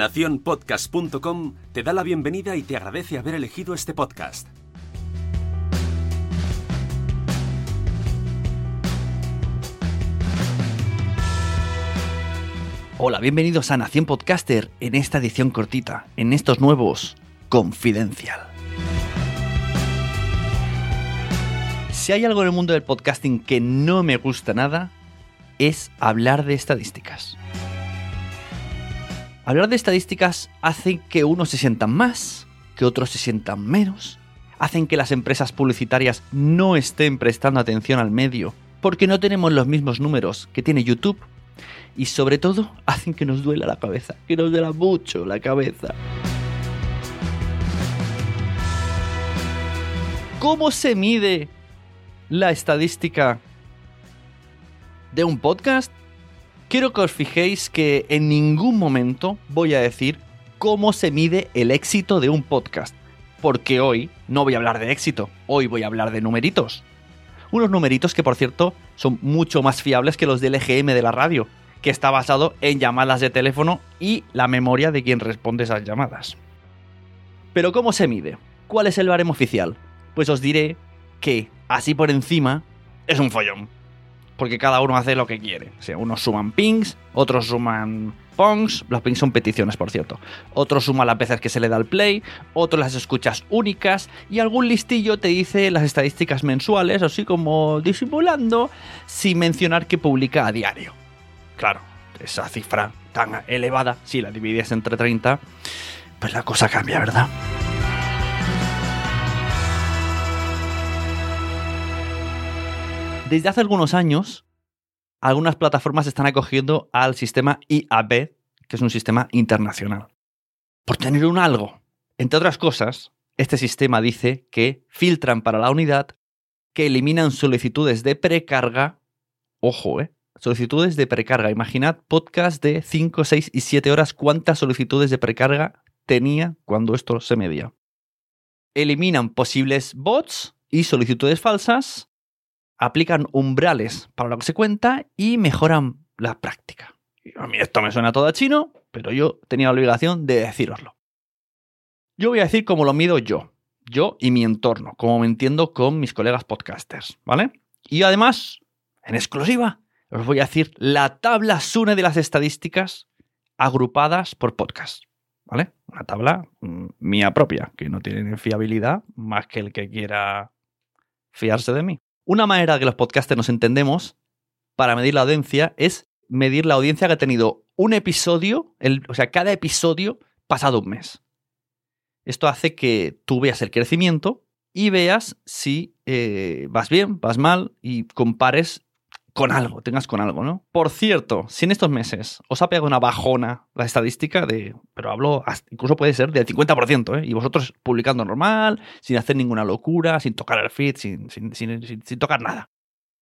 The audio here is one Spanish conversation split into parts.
Naciónpodcast.com te da la bienvenida y te agradece haber elegido este podcast. Hola, bienvenidos a Nación Podcaster en esta edición cortita, en estos nuevos Confidencial. Si hay algo en el mundo del podcasting que no me gusta nada, es hablar de estadísticas. Hablar de estadísticas hace que unos se sientan más, que otros se sientan menos, hacen que las empresas publicitarias no estén prestando atención al medio, porque no tenemos los mismos números que tiene YouTube, y sobre todo hacen que nos duela la cabeza, que nos duela mucho la cabeza. ¿Cómo se mide la estadística de un podcast? Quiero que os fijéis que en ningún momento voy a decir cómo se mide el éxito de un podcast, porque hoy no voy a hablar de éxito, hoy voy a hablar de numeritos. Unos numeritos que por cierto son mucho más fiables que los del EGM de la radio, que está basado en llamadas de teléfono y la memoria de quien responde esas llamadas. Pero ¿cómo se mide? ¿Cuál es el baremo oficial? Pues os diré que, así por encima, es un follón. Porque cada uno hace lo que quiere. O unos suman pings, otros suman pongs. Los pings son peticiones, por cierto. Otros suman las veces que se le da el play, otros las escuchas únicas y algún listillo te dice las estadísticas mensuales, así como disimulando, sin mencionar que publica a diario. Claro, esa cifra tan elevada, si la divides entre 30, pues la cosa cambia, ¿verdad? Desde hace algunos años, algunas plataformas están acogiendo al sistema IAB, que es un sistema internacional. Por tener un algo. Entre otras cosas, este sistema dice que filtran para la unidad, que eliminan solicitudes de precarga. Ojo, ¿eh? Solicitudes de precarga. Imaginad podcast de 5, 6 y 7 horas cuántas solicitudes de precarga tenía cuando esto se medía. Eliminan posibles bots y solicitudes falsas aplican umbrales para lo que se cuenta y mejoran la práctica. A mí esto me suena todo a chino, pero yo tenía la obligación de deciroslo. Yo voy a decir cómo lo mido yo, yo y mi entorno, como me entiendo con mis colegas podcasters, ¿vale? Y además, en exclusiva, os voy a decir la tabla SUNE de las estadísticas agrupadas por podcast, ¿vale? Una tabla mm, mía propia, que no tiene fiabilidad más que el que quiera fiarse de mí. Una manera que los podcasters nos entendemos para medir la audiencia es medir la audiencia que ha tenido un episodio, o sea, cada episodio pasado un mes. Esto hace que tú veas el crecimiento y veas si eh, vas bien, vas mal y compares con algo, tengas con algo, ¿no? Por cierto, si en estos meses os ha pegado una bajona la estadística de, pero hablo, incluso puede ser del 50%, ¿eh? Y vosotros publicando normal, sin hacer ninguna locura, sin tocar el feed, sin, sin, sin, sin tocar nada.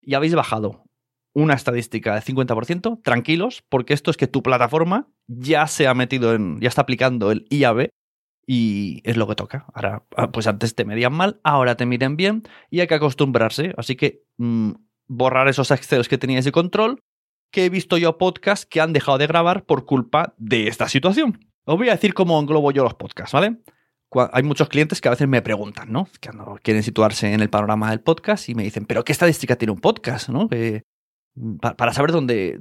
Y habéis bajado una estadística del 50%, tranquilos, porque esto es que tu plataforma ya se ha metido en, ya está aplicando el IAB y es lo que toca. Ahora, ah, pues antes te medían mal, ahora te miden bien y hay que acostumbrarse. Así que mm, borrar esos excels que teníais de control, que he visto yo podcasts que han dejado de grabar por culpa de esta situación. Os voy a decir cómo englobo yo los podcasts, ¿vale? Hay muchos clientes que a veces me preguntan, ¿no? Que quieren situarse en el panorama del podcast y me dicen, ¿pero qué estadística tiene un podcast, ¿no? para saber dónde,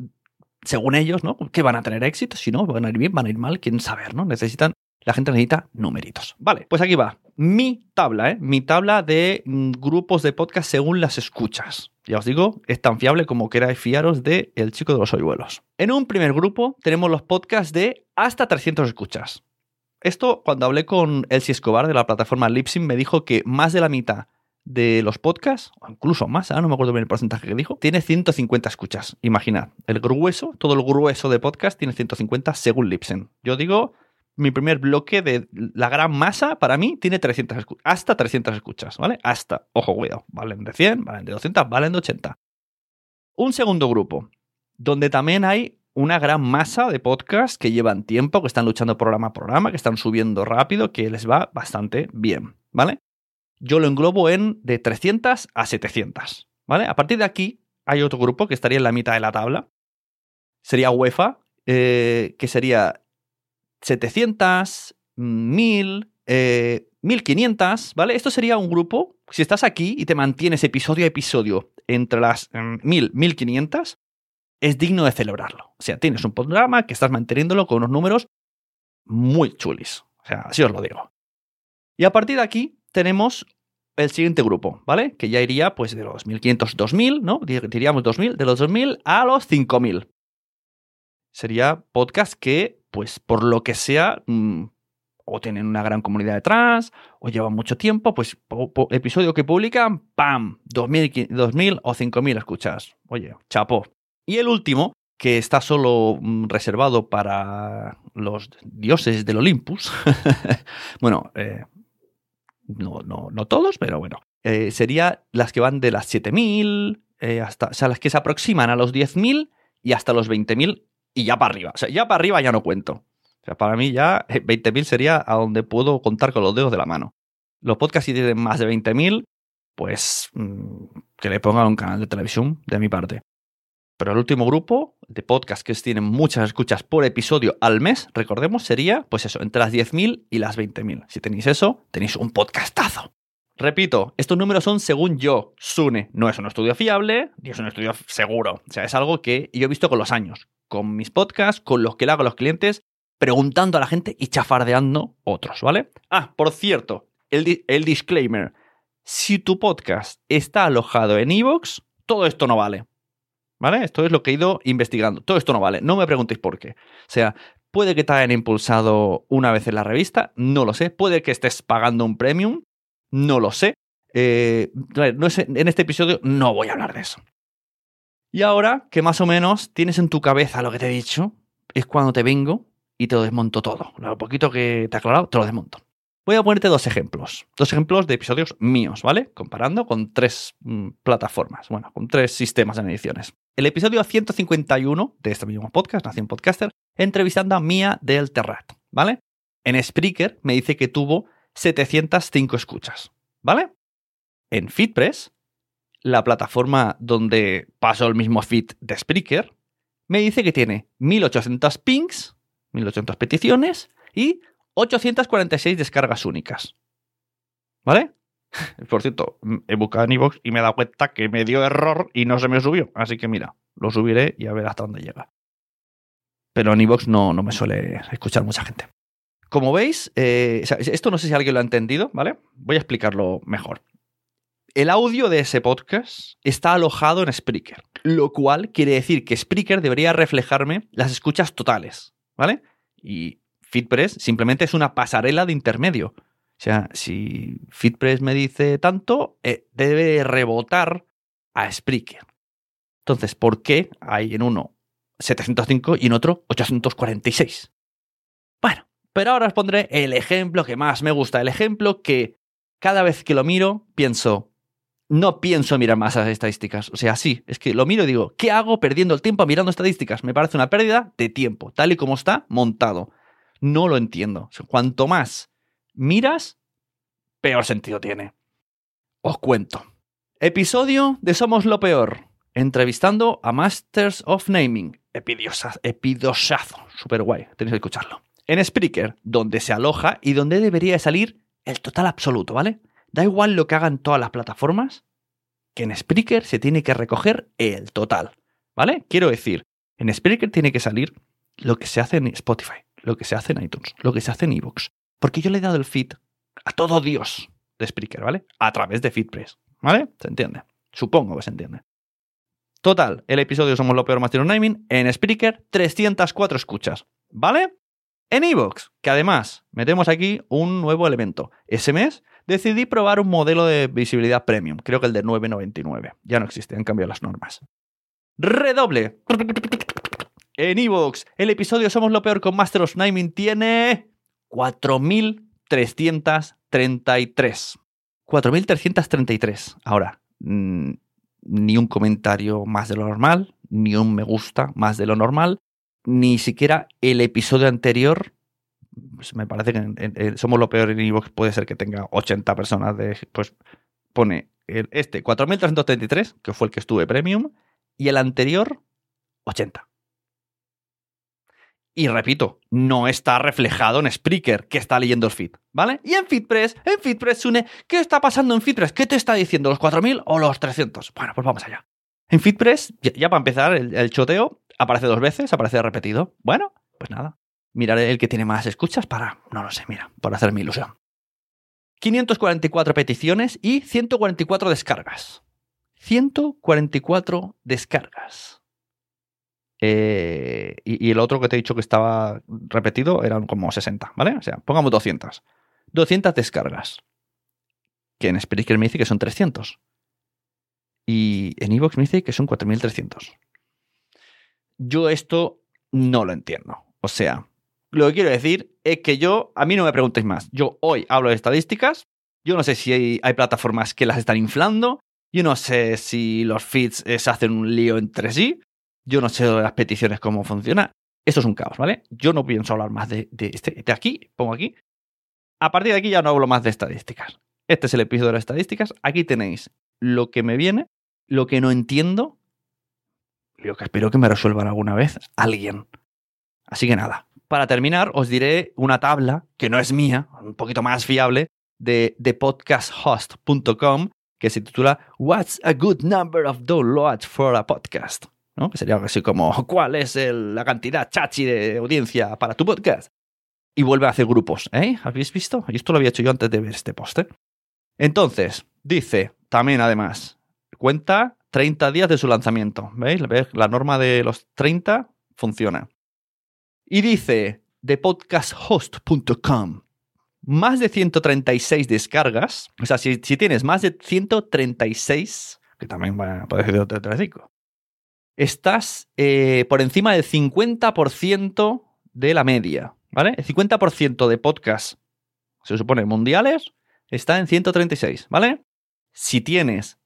según ellos, ¿no? ¿Qué van a tener éxito? Si no, van a ir bien, van a ir mal, quieren saber, ¿no? Necesitan, la gente necesita numeritos. Vale, pues aquí va. Mi tabla, ¿eh? Mi tabla de mm, grupos de podcast según las escuchas. Ya os digo, es tan fiable como queráis fiaros de El Chico de los Hoyuelos. En un primer grupo tenemos los podcasts de hasta 300 escuchas. Esto, cuando hablé con Elsie Escobar de la plataforma Lipsyn, me dijo que más de la mitad de los podcasts, o incluso más, no me acuerdo bien el porcentaje que dijo, tiene 150 escuchas. Imaginad, el grueso, todo el grueso de podcast tiene 150 según Lipsyn. Yo digo mi primer bloque de la gran masa, para mí, tiene 300 hasta 300 escuchas, ¿vale? Hasta, ojo, cuidado, valen de 100, valen de 200, valen de 80. Un segundo grupo, donde también hay una gran masa de podcasts que llevan tiempo, que están luchando programa a programa, que están subiendo rápido, que les va bastante bien, ¿vale? Yo lo englobo en de 300 a 700, ¿vale? A partir de aquí hay otro grupo que estaría en la mitad de la tabla. Sería UEFA, eh, que sería 700, 1000, 1500, ¿vale? Esto sería un grupo, si estás aquí y te mantienes episodio a episodio entre las 1000, mm, 1500, es digno de celebrarlo. O sea, tienes un programa que estás manteniéndolo con unos números muy chulis. O sea, así os lo digo. Y a partir de aquí tenemos el siguiente grupo, ¿vale? Que ya iría pues de los 1500, 2000, ¿no? Diríamos 2000, de los 2000 a los 5000. Sería podcast que pues por lo que sea, mm, o tienen una gran comunidad detrás, o llevan mucho tiempo, pues episodio que publican, ¡pam! 2000, 2000 o 5000 escuchas. Oye, chapo. Y el último, que está solo mm, reservado para los dioses del Olympus, bueno, eh, no, no, no, todos, pero bueno, eh, sería las que van de las 7000, eh, hasta, o sea, las que se aproximan a los 10.000 y hasta los 20.000 y ya para arriba. O sea, ya para arriba ya no cuento. O sea, para mí ya 20.000 sería a donde puedo contar con los dedos de la mano. Los podcasts si tienen más de 20.000, pues mm, que le pongan un canal de televisión de mi parte. Pero el último grupo de podcasts que tienen muchas escuchas por episodio al mes, recordemos, sería, pues eso, entre las 10.000 y las 20.000. Si tenéis eso, tenéis un podcastazo. Repito, estos números son según yo, Sune. No es un estudio fiable, ni es un estudio seguro. O sea, es algo que yo he visto con los años con mis podcasts, con los que le hago a los clientes, preguntando a la gente y chafardeando otros, ¿vale? Ah, por cierto, el, disclaimer. Si tu podcast está alojado en Evox, todo esto no vale. ¿Vale? Esto es lo que he ido investigando. Todo esto no vale. No me preguntéis por qué. O sea, puede que te hayan impulsado una vez en la revista, no lo sé. Puede que estés pagando un premium, no lo sé. Eh, no es, en este episodio no voy a hablar de eso. Y ahora que más o menos tienes en tu cabeza lo que te he dicho, es cuando te vengo y te lo desmonto todo. Lo poquito que te he aclarado, te lo desmonto. Voy a ponerte dos ejemplos. Dos ejemplos de episodios míos, ¿vale? Comparando con tres mm, plataformas, bueno, con tres sistemas de ediciones. El episodio 151 de este mismo podcast, Nación Podcaster, entrevistando a Mía del Terrat, ¿vale? En Spreaker me dice que tuvo 705 escuchas, ¿vale? En FeedPress la plataforma donde paso el mismo feed de Spreaker, me dice que tiene 1800 pings, 1800 peticiones y 846 descargas únicas. ¿Vale? Por cierto, he buscado en iVoox y me he dado cuenta que me dio error y no se me subió. Así que mira, lo subiré y a ver hasta dónde llega. Pero en iVoox no, no me suele escuchar mucha gente. Como veis, eh, esto no sé si alguien lo ha entendido, ¿vale? Voy a explicarlo mejor el audio de ese podcast está alojado en Spreaker, lo cual quiere decir que Spreaker debería reflejarme las escuchas totales, ¿vale? Y FeedPress simplemente es una pasarela de intermedio. O sea, si FitPress me dice tanto, eh, debe rebotar a Spreaker. Entonces, ¿por qué hay en uno 705 y en otro 846? Bueno, pero ahora os pondré el ejemplo que más me gusta, el ejemplo que cada vez que lo miro pienso, no pienso mirar más las estadísticas. O sea, sí, es que lo miro y digo, ¿qué hago perdiendo el tiempo mirando estadísticas? Me parece una pérdida de tiempo, tal y como está montado. No lo entiendo. cuanto más miras, peor sentido tiene. Os cuento. Episodio de Somos lo Peor. Entrevistando a Masters of Naming. epidosazo. Super guay. Tenéis que escucharlo. En Spreaker, donde se aloja y donde debería salir el total absoluto, ¿vale? Da igual lo que hagan todas las plataformas, que en Spreaker se tiene que recoger el total, ¿vale? Quiero decir, en Spreaker tiene que salir lo que se hace en Spotify, lo que se hace en iTunes, lo que se hace en Evox. Porque yo le he dado el feed a todo Dios de Spreaker, ¿vale? A través de FeedPress, ¿vale? ¿Se entiende? Supongo que se entiende. Total, el episodio Somos lo peor Master Naming en Spreaker, 304 escuchas, ¿vale? En Evox, que además metemos aquí un nuevo elemento. Ese mes decidí probar un modelo de visibilidad premium, creo que el de 9.99. Ya no existe, han cambiado las normas. Redoble. En Evox, el episodio Somos lo peor con Master of Naming tiene 4.333. 4.333. Ahora, mm, ni un comentario más de lo normal, ni un me gusta más de lo normal, ni siquiera el episodio anterior. Pues me parece que somos lo peor en Evox, puede ser que tenga 80 personas de. Pues pone este 4333, que fue el que estuve premium, y el anterior 80. Y repito, no está reflejado en Spreaker que está leyendo el feed, ¿vale? Y en FeedPress, en FeedPress, Sune, ¿qué está pasando en FeedPress? ¿Qué te está diciendo, los 4000 o los 300? Bueno, pues vamos allá. En FeedPress, ya, para empezar, el, choteo aparece dos veces, aparece repetido. Bueno, pues nada. Miraré el que tiene más escuchas para, no lo sé, mira, por hacer mi ilusión. 544 peticiones y 144 descargas. 144 descargas. Eh, y, el otro que te he dicho que estaba repetido eran como 60, ¿vale? O sea, pongamos 200. 200 descargas. Que en Spreaker me dice que son 300. Y en Evox me dice que son 4300. Yo esto no lo entiendo. O sea, lo que quiero decir es que yo, a mí no me preguntéis más. Yo hoy hablo de estadísticas. Yo no sé si hay, plataformas que las están inflando. Yo no sé si los feeds eh, se hacen un lío entre sí. Yo no sé de las peticiones cómo funciona. Esto es un caos, ¿vale? Yo no pienso hablar más de, este, de aquí, pongo aquí. A partir de aquí ya no hablo más de estadísticas. Este es el episodio de las estadísticas. Aquí tenéis lo que me viene, lo que no entiendo, lo que espero que me resuelvan alguna vez alguien. Así que nada, para terminar os diré una tabla que no es mía, un poquito más fiable, de, de podcasthost.com que se titula What's a good number of downloads for a podcast? Que sería algo así como, ¿cuál es la cantidad chachi de audiencia para tu podcast? Y vuelve a hacer grupos, ¿eh? ¿Habéis visto? Y esto lo había hecho yo antes de ver este post. Entonces, dice también además, cuenta 30 días de su lanzamiento. ¿Veis? La norma de los 30 funciona. Y dice, de podcasthost.com, más de 136 descargas. O sea, si, tienes más de 136, que también puede ser de 35, estás eh, por encima del 50% de la media, ¿vale? El 50% de podcasts, se supone, mundiales, está en 136, ¿vale? Si tienes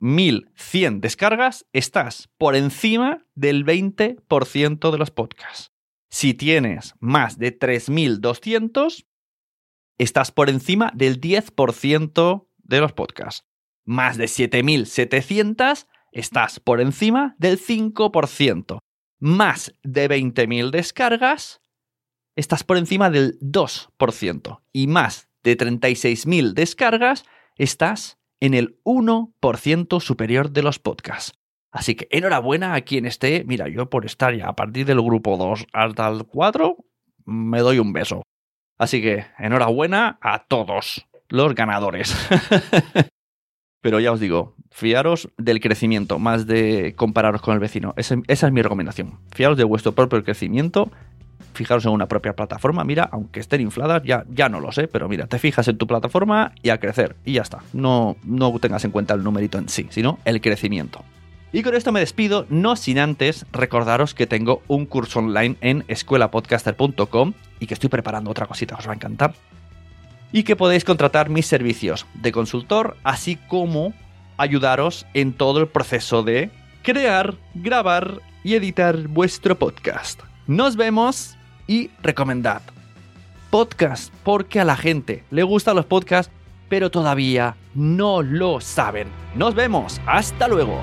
1100 descargas, estás por encima del 20% de los podcasts. Si tienes más de 3200, estás por encima del 10% de los podcasts. Más de 7700, estás por encima del 5%. Más de 20.000 descargas, estás por encima del 2%. Y más de 36.000 descargas, estás en el 1% superior de los podcasts. Así que enhorabuena a quien esté. Mira, yo por estar ya a partir del grupo 2 hasta el 4, me doy un beso. Así que enhorabuena a todos los ganadores. Pero ya os digo, fiaros del crecimiento, más de compararos con el vecino. Esa, es mi recomendación. Fiaros de vuestro propio crecimiento fijaros en una propia plataforma, mira, aunque estén infladas, ya, ya no lo sé, pero mira, te fijas en tu plataforma y a crecer, y ya está. No, no tengas en cuenta el numerito en sí, sino el crecimiento. Y con esto me despido, no sin antes recordaros que tengo un curso online en escuelapodcaster.com y que estoy preparando otra cosita, os va a encantar. Y que podéis contratar mis servicios de consultor, así como ayudaros en todo el proceso de crear, grabar y editar vuestro podcast. Nos vemos y recomendad. Podcast, porque a la gente le gustan los podcasts, pero todavía no lo saben. Nos vemos, hasta luego.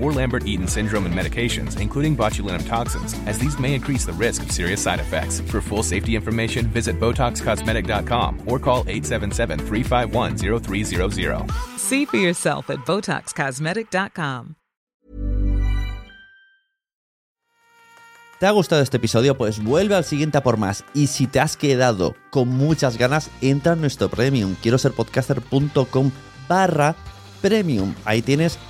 or Lambert Eaton syndrome and medications, including botulinum toxins, as these may increase the risk of serious side effects. For full safety information, visit BotoxCosmetic.com or call 877 351 0300. See for yourself at BotoxCosmetic.com. ¿Te ha gustado este episodio? Pues vuelve al siguiente a por más. Y si te has quedado con muchas ganas, entra en nuestro premium. Quiero ser podcaster.com barra premium. Ahí tienes un